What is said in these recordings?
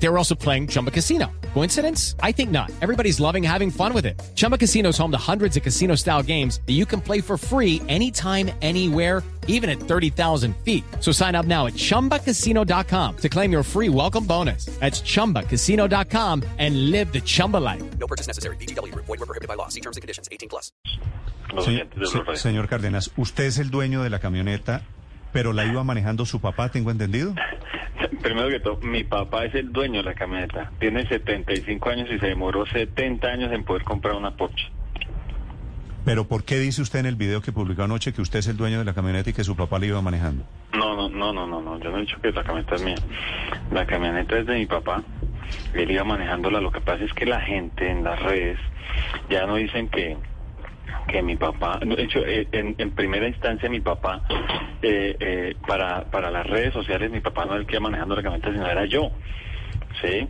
They were also playing Chumba Casino. Coincidence? I think not. Everybody's loving having fun with it. Chumba Casino is home to hundreds of casino style games that you can play for free anytime, anywhere, even at 30,000 feet. So sign up now at chumbacasino.com to claim your free welcome bonus. That's chumbacasino.com and live the Chumba life. No purchase necessary. BGW. Void were prohibited by law. See terms and conditions. 18 plus. Señor, se- señor Cárdenas, usted es el dueño de la camioneta, pero la iba manejando su papá, tengo entendido. Primero que todo, mi papá es el dueño de la camioneta. Tiene 75 años y se demoró 70 años en poder comprar una Porsche. Pero ¿por qué dice usted en el video que publicó anoche que usted es el dueño de la camioneta y que su papá la iba manejando? No, no, no, no, no, no. Yo no he dicho que la camioneta es mía. La camioneta es de mi papá. Él iba manejándola. Lo que pasa es que la gente en las redes ya no dicen que que mi papá, de hecho, eh, en, en primera instancia mi papá, eh, eh, para, para las redes sociales, mi papá no era el que iba manejando la camioneta, sino era yo. ¿Sí?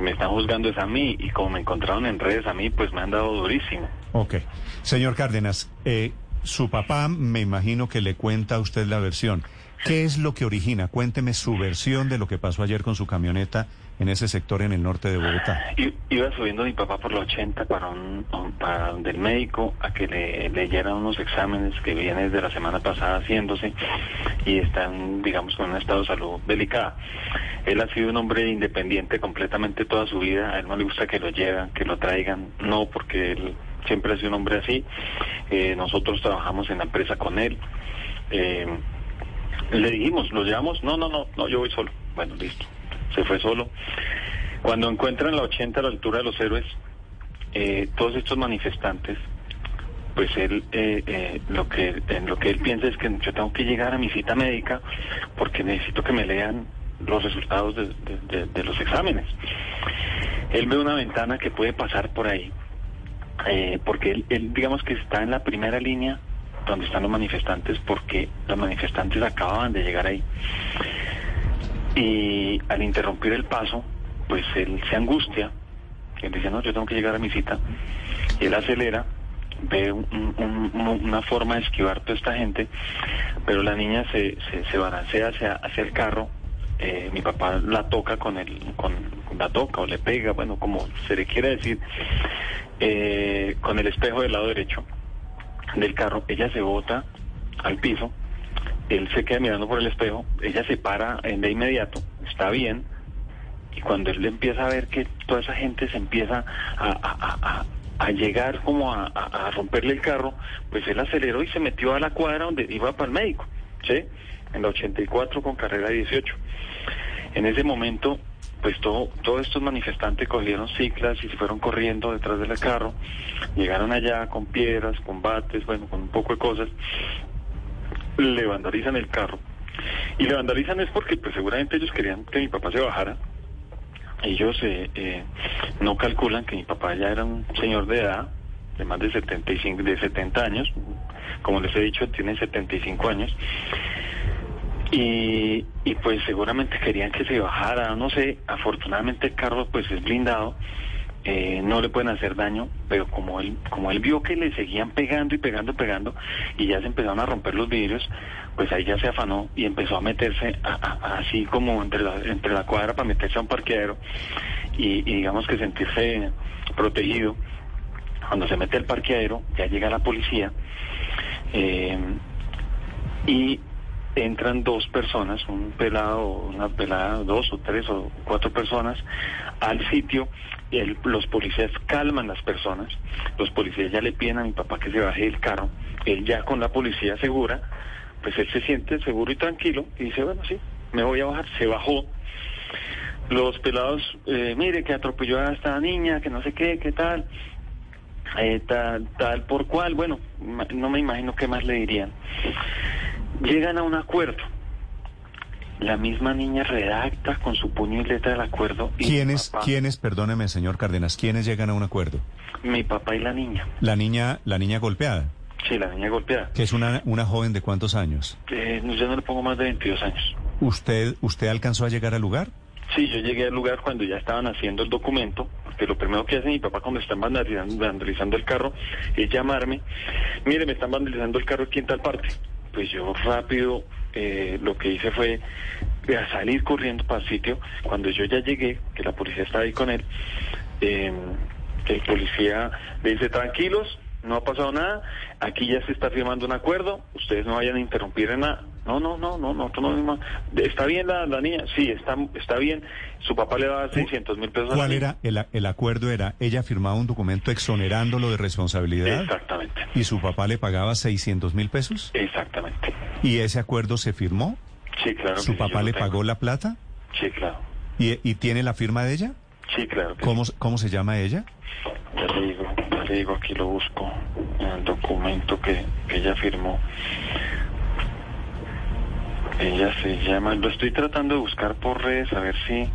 Me están juzgando es a mí y como me encontraron en redes a mí, pues me han dado durísimo. Ok. Señor Cárdenas, eh, su papá me imagino que le cuenta a usted la versión. ¿Qué es lo que origina? Cuénteme su versión de lo que pasó ayer con su camioneta en ese sector en el norte de Bogotá. Iba subiendo mi papá por la 80 para, un, para donde el médico a que le leyeran unos exámenes que vienen desde la semana pasada haciéndose y están, digamos, con un estado de salud delicado. Él ha sido un hombre independiente completamente toda su vida. A él no le gusta que lo lleven, que lo traigan. No, porque él siempre ha sido un hombre así. Eh, nosotros trabajamos en la empresa con él. Eh, le dijimos, ¿lo llevamos? No, no, no, no, yo voy solo. Bueno, listo. Se fue solo. Cuando encuentran la 80 a la altura de los héroes, eh, todos estos manifestantes, pues él, eh, eh, lo que en lo que él piensa es que yo tengo que llegar a mi cita médica porque necesito que me lean los resultados de, de- los exámenes. Él ve una ventana que puede pasar por ahí, eh, porque él, él, digamos que está en la primera línea donde están los manifestantes porque los manifestantes acababan de llegar ahí. Y al interrumpir el paso, pues él se angustia, él dice, no, yo tengo que llegar a mi cita, y él acelera, ve un- un- un- una forma de esquivar toda esta gente, pero la niña se, se, se balancea hacia, hacia el carro, eh, mi papá la toca con el, con, la toca o le pega, bueno, como se le quiere decir, eh, con el espejo del lado derecho del carro, ella se bota al piso, él se queda mirando por el espejo, ella se para de inmediato, está bien, y cuando él empieza a ver que toda esa gente se empieza a, a- a- a- llegar como a romperle el carro, pues él aceleró y se metió a la cuadra donde iba para el médico, ¿sí? En la 84 con carrera 18. En ese momento, pues todo, todos estos manifestantes cogieron ciclas y se fueron corriendo detrás del carro, llegaron allá con piedras, con bates, bueno, con un poco de cosas, le vandalizan el carro. Y le vandalizan es porque pues seguramente ellos querían que mi papá se bajara. Ellos eh, eh, no calculan que mi papá ya era un señor de edad, de más de 75, de 70 años, como les he dicho, tiene 75 años. Y, y pues seguramente querían que se bajara, no sé, afortunadamente el carro pues es blindado, eh, no le pueden hacer daño, pero como él, como él vio que le seguían pegando y pegando y pegando y ya se empezaron a romper los vidrios, pues ahí ya se afanó y empezó a meterse así como entre la, entre la cuadra para meterse a un parqueadero y, y digamos que sentirse protegido. Cuando se mete al parqueadero ya llega la policía eh, y entran dos personas, un pelado, una pelada, dos o tres o cuatro personas al sitio. el- los policías calman las personas. Los policías ya le piden a mi papá que se baje del carro. Él ya con la policía segura, pues él se siente seguro y tranquilo y dice, bueno, sí, me voy a bajar. Se bajó. Los pelados, eh, mire que atropelló a esta niña, que no sé qué, qué tal. Eh, tal, tal por cual, bueno, no me imagino qué más le dirían. Llegan a un acuerdo. La misma niña redacta con su puño y letra el acuerdo. y ¿Quiénes, papá- quiénes, perdóneme, señor Cárdenas, quiénes llegan a un acuerdo? Mi papá y la niña. La niña, la niña golpeada, Sí, la niña golpeada. que es una, una joven de cuántos años. Eh, yo no le pongo más de 22 años. ¿Usted, usted alcanzó a llegar al lugar? Sí, yo llegué al lugar cuando ya estaban haciendo el documento, porque lo primero que hace mi papá cuando están vandalizando, vandalizando el carro es llamarme, mire, me están vandalizando el carro aquí en tal parte. Pues yo rápido eh, lo que hice fue eh, salir corriendo para el sitio. Cuando yo ya llegué, que la policía estaba ahí con él, eh, el policía le dice, tranquilos, no ha pasado nada, aquí ya se está firmando un acuerdo, ustedes no vayan a interrumpir en nada. No, no, no, no, no, ¿Está bien la, la niña? Sí, está, está bien. Su papá le va a dar 600 mil pesos. a la ¿Cuál era el, el acuerdo? Era, ella firmaba un documento exonerándolo de responsabilidad Exactamente, y su papá le pagaba 600 mil pesos. exactamente. ¿Y ese acuerdo se firmó? Sí, claro. ¿Su papá le pagó la plata? Sí, claro. ¿Y, y tiene la firma de ella? Sí, claro. que ¿Cómo, ¿Cómo se llama ella? Ya le digo, ya le digo, aquí lo busco, en el documento que, que ella firmó. Ella se llama, lo estoy tratando de buscar por redes, a ver si,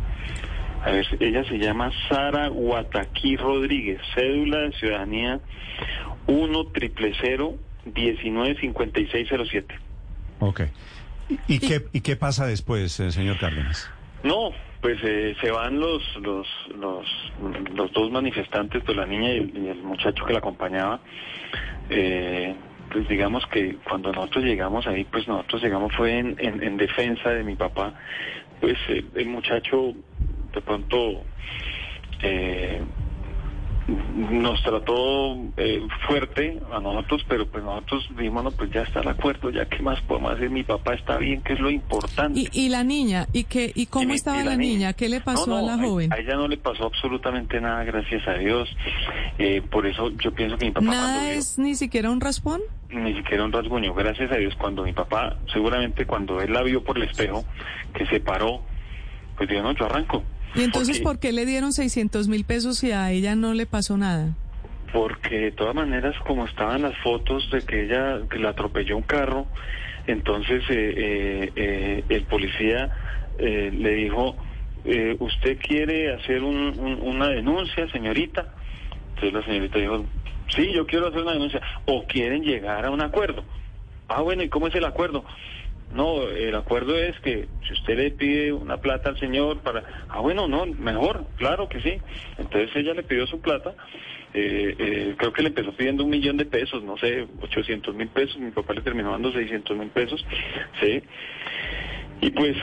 a ver, ella se llama Sara Guataquí Rodríguez, cédula de ciudadanía 1 triple 19 5607. Ok. ¿Y, y qué, ¿Y qué pasa después, eh, señor Cárdenas? No, pues eh, se van los, los los los dos manifestantes, pues la niña y el, y el muchacho que la acompañaba. Eh, pues digamos que cuando nosotros llegamos ahí, pues nosotros llegamos fue en, en, en defensa de mi papá. Pues eh, el muchacho de pronto eh, nos trató eh, fuerte a nosotros, pero pues nosotros dijimos, no, pues ya está el acuerdo, ya qué más podemos hacer, mi papá está bien, que es lo importante. ¿Y, y la niña? ¿Y, qué, y cómo Y estaba y la, niña? ¿Qué le pasó No, no, a la joven? A, ella no le pasó absolutamente nada, gracias a Dios. Eh, por eso yo pienso que mi papá ¿Nada vio- es ni siquiera un raspón? ni siquiera un rasguño. Gracias a Dios, cuando mi papá, seguramente cuando él la vio por el espejo, que se paró, pues dijo, no, yo arranco. ¿Y entonces Porque- por qué le dieron 600 mil pesos y a ella no le pasó nada? Porque de todas maneras, como estaban las fotos de que ella que la atropelló un carro, entonces eh, eh, eh, el policía eh, le dijo, eh, ¿usted quiere hacer un- un- una denuncia, señorita? Entonces la señorita dijo, sí, yo quiero hacer una denuncia. ¿O quieren llegar a un acuerdo? Ah, bueno, ¿y cómo es el acuerdo? No, el acuerdo es que si usted le pide una plata al señor para... Ah, bueno, no, mejor, claro que sí. Entonces ella le pidió su plata. eh, eh, creo que le empezó pidiendo un millón de pesos, no sé, 800 mil pesos. Mi papá le terminó dando 600 mil pesos. Sí. Y pues,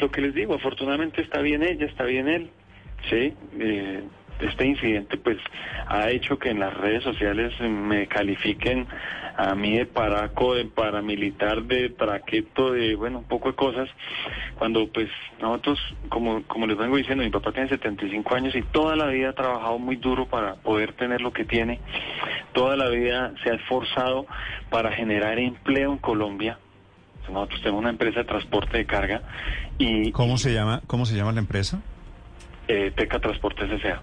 lo que les digo, afortunadamente está bien ella, está bien él. Sí. Eh, este incidente pues ha hecho que en las redes sociales me califiquen a mí de paraco, de paramilitar, de traqueto, de bueno, un poco de cosas, cuando pues nosotros, como, como les vengo diciendo, mi papá tiene 75 años y toda la vida ha trabajado muy duro para poder tener lo que tiene, toda la vida se ha esforzado para generar empleo en Colombia. Nosotros tenemos una empresa de transporte de carga y ¿Cómo se llama, cómo se llama la empresa? eh, Teca Transportes S.A.